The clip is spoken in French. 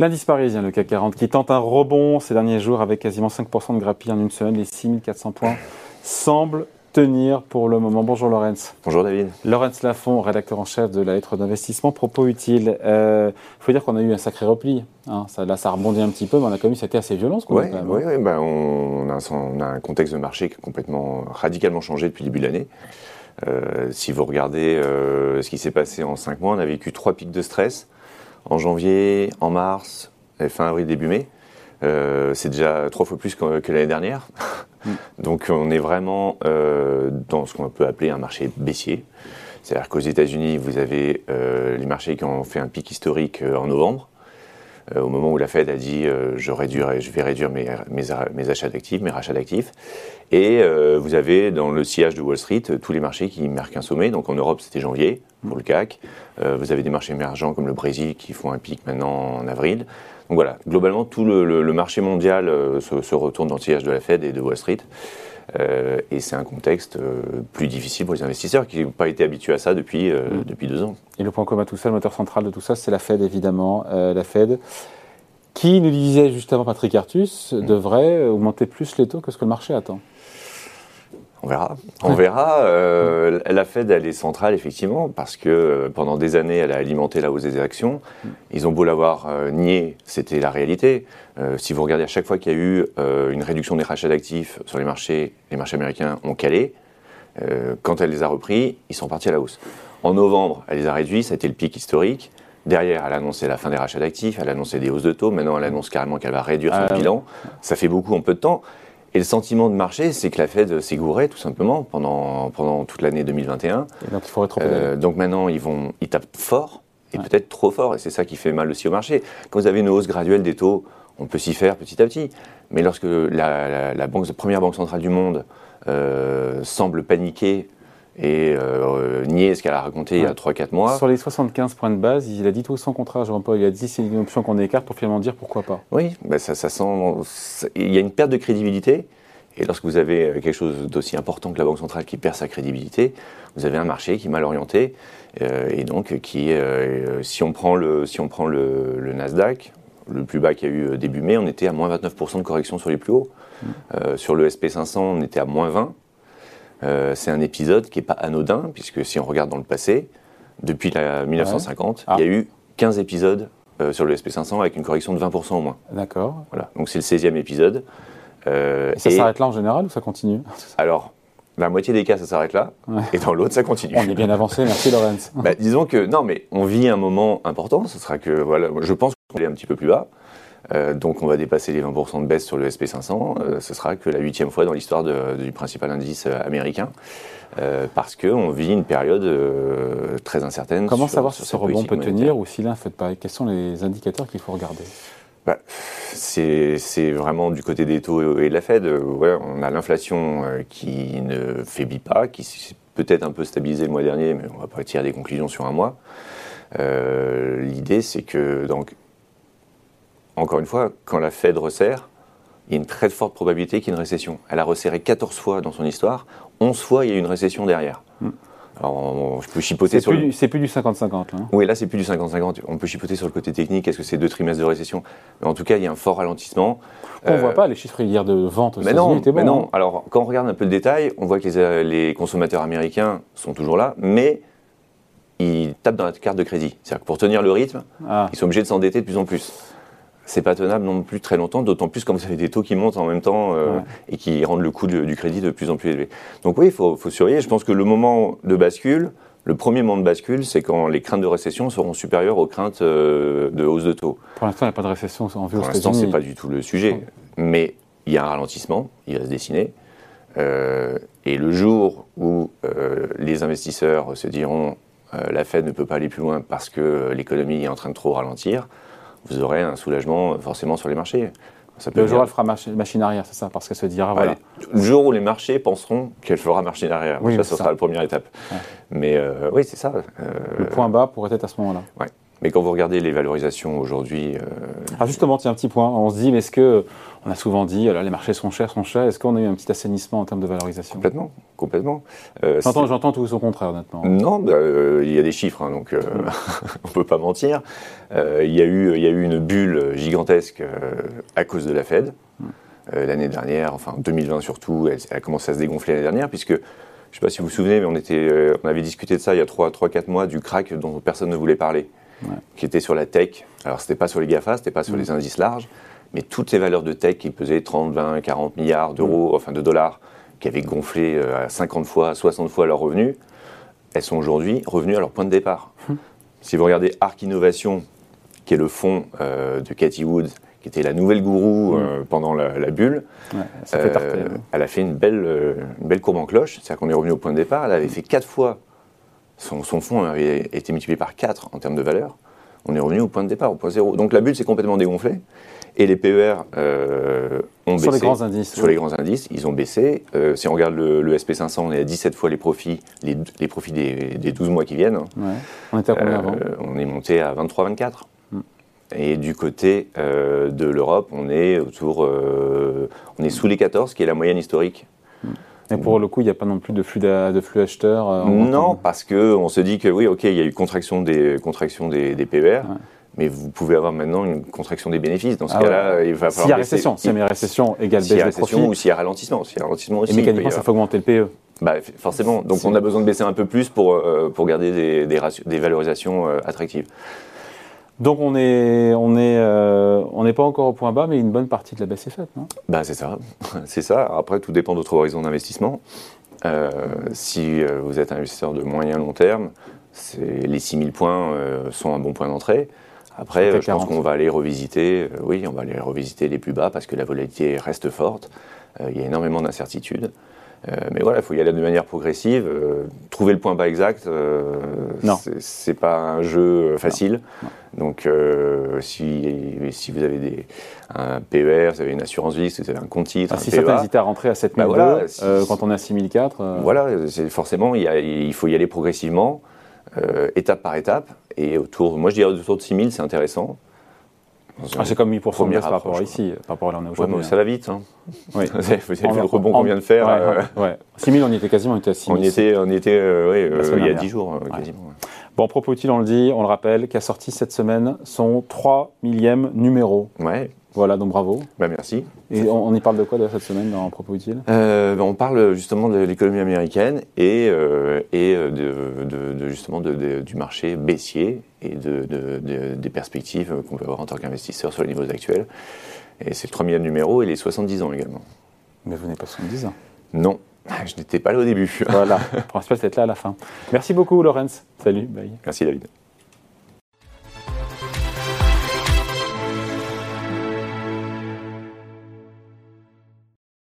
L'indice parisien, le CAC 40, qui tente un rebond ces derniers jours avec quasiment 5% de grappille en une semaine, les 6400 points, semble tenir pour le moment. Bonjour Laurence. Bonjour David. Laurence Lafont, rédacteur en chef de la lettre d'investissement. Propos utiles. Il euh, faut dire qu'on a eu un sacré repli. Hein. Ça, là, ça rebondit un petit peu, mais on a quand même c'était assez violent. Oui, oui, ouais, bah, on, a un, on, a un, contexte de marché qui a complètement, radicalement changé depuis le début de l'année. Euh, si vous regardez euh, ce qui s'est passé en 5 mois, on a vécu trois pics de stress en janvier, en mars, et fin avril, début mai. Euh, c'est déjà trois fois plus que, l'année dernière. Mm. Donc on est vraiment euh, dans ce qu'on peut appeler un marché baissier. C'est-à-dire qu'aux États-Unis, vous avez euh, les marchés qui ont fait un pic historique en novembre, au moment où la Fed a dit je, je vais réduire mes, achats d'actifs, mes rachats d'actifs. Et vous avez dans le sillage de Wall Street tous les marchés qui marquent un sommet. Donc en Europe, c'était janvier pour le CAC. vous avez des marchés émergents comme le Brésil qui font un pic maintenant en avril. Donc voilà, globalement, tout le, marché mondial euh, se, retourne dans le sillage de la Fed et de Wall Street. Euh, et c'est un contexte euh, plus difficile pour les investisseurs qui n'ont pas été habitués à ça depuis, mm. depuis deux ans. Et le point commun à tout ça, le moteur central de tout ça, c'est la Fed évidemment. la Fed qui nous disait justement Patrick Artus mm. devrait augmenter plus les taux que ce que le marché attend. On verra. On verra. Euh, la Fed, elle est centrale, effectivement, parce que euh, pendant des années, elle a alimenté la hausse des actions. Ils ont beau l'avoir euh, nié, c'était la réalité. si vous regardez à chaque fois qu'il y a eu une réduction des rachats d'actifs sur les marchés, les marchés américains ont calé. quand elle les a repris, ils sont partis à la hausse. En novembre, elle les a réduits, ça a été le pic historique. Derrière, elle a annoncé la fin des rachats d'actifs, elle a annoncé des hausses de taux. Maintenant, elle annonce carrément qu'elle va réduire son ah bilan. Ça fait beaucoup en peu de temps. Et le sentiment de marché, c'est que la Fed s'est gourée tout simplement pendant, pendant toute l'année 2021. Et donc il faut euh, Donc maintenant, ils, vont, ils tapent fort, et peut-être trop fort, et c'est ça qui fait mal aussi au marché. Quand vous avez une hausse graduelle des taux, on peut s'y faire petit à petit. Mais lorsque la, la, banque, première banque centrale du monde euh, semble paniquer et euh, nier ce qu'elle a raconté il y a 3-4 mois. Sur les 75 points de base, il a dit tout son contraire, Jean-Paul. Il a dit c'est une option qu'on écarte pour finalement dire pourquoi pas. Oui, ben ça, ça sent. Il y a une perte de crédibilité. Et lorsque vous avez euh, quelque chose d'aussi important que la Banque centrale qui perd sa crédibilité, vous avez un marché qui est mal orienté. Euh, et donc, qui, si on prend, le, si on prend le, Nasdaq, le plus bas qu'il y a eu début mai, on était à moins 29% de correction sur les plus hauts. Mmh. sur le SP500, on était à moins 20%. Euh, c'est un épisode qui n'est pas anodin, puisque si on regarde dans le passé, depuis la 1950, il y a ah. eu 15 épisodes euh, sur le SP500 avec une correction de 20% au moins. D'accord. Voilà. Donc c'est le 16e épisode. Euh, ça s'arrête là en général ou ça continue? Alors, la moitié des cas, ça s'arrête là, et dans l'autre, ça continue. On est bien avancé, merci Lorenz. bah, disons que, non, mais on vit un moment important, ce sera que, voilà, je pense qu'on est un petit peu plus bas. Euh, donc on va dépasser les 20% de baisse sur le SP500. Euh, ce sera que la huitième fois dans l'histoire du principal indice euh, américain. parce qu'on vit une période très incertaine. Comment savoir si ce rebond peut tenir ou si l'un fait pas Quels sont les indicateurs qu'il faut regarder? Bah, c'est vraiment du côté des taux et de la Fed. on a l'inflation qui ne faiblit pas, qui s'est peut-être un peu stabilisée le mois dernier, mais on ne va pas tirer des conclusions sur un mois. L'idée, c'est que donc, encore une fois, quand la Fed resserre, il y a une très forte probabilité qu'il y ait une récession. Elle a resserré 14 fois dans son histoire, 11 fois il y a eu une récession derrière. Hmm. Alors, je peux chipoter sur. C'est plus du 50-50 là. Hein. Oui, là c'est plus du 50-50. On peut chipoter sur le côté technique. Est-ce que c'est deux trimestres de récession Mais en tout cas, il y a un fort ralentissement. On ne voit euh, pas les chiffres hier de vente mais non, étaient mais non. Hein. Alors, quand on regarde un peu le détail, on voit que les, euh, les consommateurs américains sont toujours là, mais ils tapent dans la carte de crédit. C'est-à-dire que pour tenir le rythme, ah. ils sont obligés de s'endetter de plus en plus c'est pas tenable non plus très longtemps, d'autant plus quand vous avez des taux qui montent en même temps euh, et qui rendent le coût du crédit de plus en plus élevé. Donc oui, il faut, surveiller. Je pense que le moment de bascule, le premier moment de bascule, c'est quand les craintes de récession seront supérieures aux craintes euh, de hausse de taux. Pour l'instant, il n'y a pas de récession en vue Pour l'instant, c'est pas du tout le sujet. Mais il y a un ralentissement, il va se dessiner. Euh, et le jour où les investisseurs se diront la Fed ne peut pas aller plus loin parce que l'économie est en train de trop ralentir, vous aurez un soulagement euh, forcément sur les marchés. Ça peut le jour où elle fera machine arrière, c'est ça, parce qu'elle se dira voilà. Le jour où les marchés penseront qu'elle fera machine arrière, oui, ça, ce sera la première étape. Mais euh, oui, c'est ça. le point bas pourrait être à ce moment-là. Ouais. Mais quand vous regardez les valorisations aujourd'hui. Euh, ah justement, tiens, un petit point. On se dit, mais est-ce que. On a souvent dit, alors, les marchés sont chers, sont chers. Est-ce qu'on a eu un petit assainissement en termes de valorisation? Complètement, complètement. Euh, J'entends tout au contraire, honnêtement. Non, bah, euh, il y a des chiffres, hein, donc euh, on ne peut pas mentir. il, y a eu, il y a eu une bulle gigantesque à cause de la Fed. Mm. l'année dernière, enfin 2020 surtout, elle, a commencé à se dégonfler l'année dernière, puisque je ne sais pas si vous vous souvenez, mais on, était, on avait discuté de ça il y a 3-4 mois, du crack dont personne ne voulait parler qui était sur la tech. Alors, c'était pas sur les GAFA, c'était pas sur les mm. indices larges, mais toutes les valeurs de tech qui pesaient 30, 20, 40 milliards d'euros, mm. enfin de dollars, qui avaient gonflé euh, à 50 fois, 60 fois leurs revenus, elles sont aujourd'hui revenues à leur point de départ. Mm. Si vous regardez Arc Innovation, qui est le fonds euh, de Cathy Woods, qui était la nouvelle gourou euh, pendant la, bulle, elle a fait une belle, une belle courbe en cloche. C'est-à-dire qu'on est revenu au point de départ. Elle avait fait quatre fois son, fonds avait été multiplié par 4 en termes de valeur. On est revenu au point de départ, au point zéro. Donc la bulle s'est complètement dégonflée. Et les PER euh, ont baissé. Sur les grands indices. Sur les grands indices, ils ont baissé. Euh, si on regarde le, SP500, on est à 17 fois les profits, les, profits des, 12 mois qui viennent. On était à combien avant euh, On est monté à 23-24. Hmm. Et du côté de l'Europe, on est autour, on est sous les 14, qui est la moyenne historique et pour le coup, il n'y a pas non plus de flux, de flux acheteurs euh, Non, parce qu'on se dit que oui, ok, il y a eu contraction des, contraction des, des PER. Mais vous pouvez avoir maintenant une contraction des bénéfices. Dans ce ah cas-là, il va falloir. S'il y a récession, s'il y a récession égale baisse des profits. Ou s'il y a ralentissement. S'il y a ralentissement aussi. Et mécaniquement, ça fait augmenter le PE. Bah, forcément. Donc on a besoin de baisser un peu plus pour, euh, pour garder des, des, des valorisations euh, attractives. Donc on est, on est, euh, on n'est pas encore au point bas, mais une bonne partie de la baisse est faite, non? Bah, c'est ça, c'est ça. Après, tout dépend de votre horizon d'investissement. Euh, si euh, vous êtes un investisseur de moyen long terme, les 6000 points sont un bon point d'entrée. Après, je pense qu'on va aller revisiter, oui, on va aller revisiter les plus bas parce que la volatilité reste forte. il y a énormément d'incertitudes. Euh, mais voilà, il faut y aller de manière progressive. Euh, trouver le point bas exact, euh, c'est pas un jeu facile. Donc, si, si, vous avez des, un PER, vous avez une assurance vie, si vous avez un compte titre, ah, si certains hésitent à rentrer à 7002, bah voilà, quand on est à 6004. Voilà, forcément, il, il, faut y aller progressivement, étape par étape. Et autour, moi je dirais autour de 6000, c'est intéressant. Ah, c'est comme 8% de baisse par rapport ici, par rapport à là on est aujourd'hui. Ouais, ça va vite. Hein. Oui. vous avez vu le rebond qu'on vient de faire. Ouais, ouais. 6 000, on y était quasiment, on était à 6 000. On y était, on y était euh, euh, il y a 10 jours, euh, quasiment. Bon, propos utile, on le dit, on le rappelle, qui a sorti cette semaine son 3 millième numéro. Ouais. Voilà, donc bravo. Bah, merci. Et on, y parle de quoi cette semaine dans Propos Utile euh, bah, On parle justement de l'économie américaine et, euh, et euh, de, justement du marché baissier et des perspectives qu'on peut avoir en tant qu'investisseur sur les niveaux actuels. Et c'est le 3 millième numéro et les 70 ans également. Mais vous n'êtes pas 70 ans Non, je n'étais pas là au début. Voilà, le principal c'est d'être là à la fin. Merci beaucoup Laurence. Salut, bye. Merci David.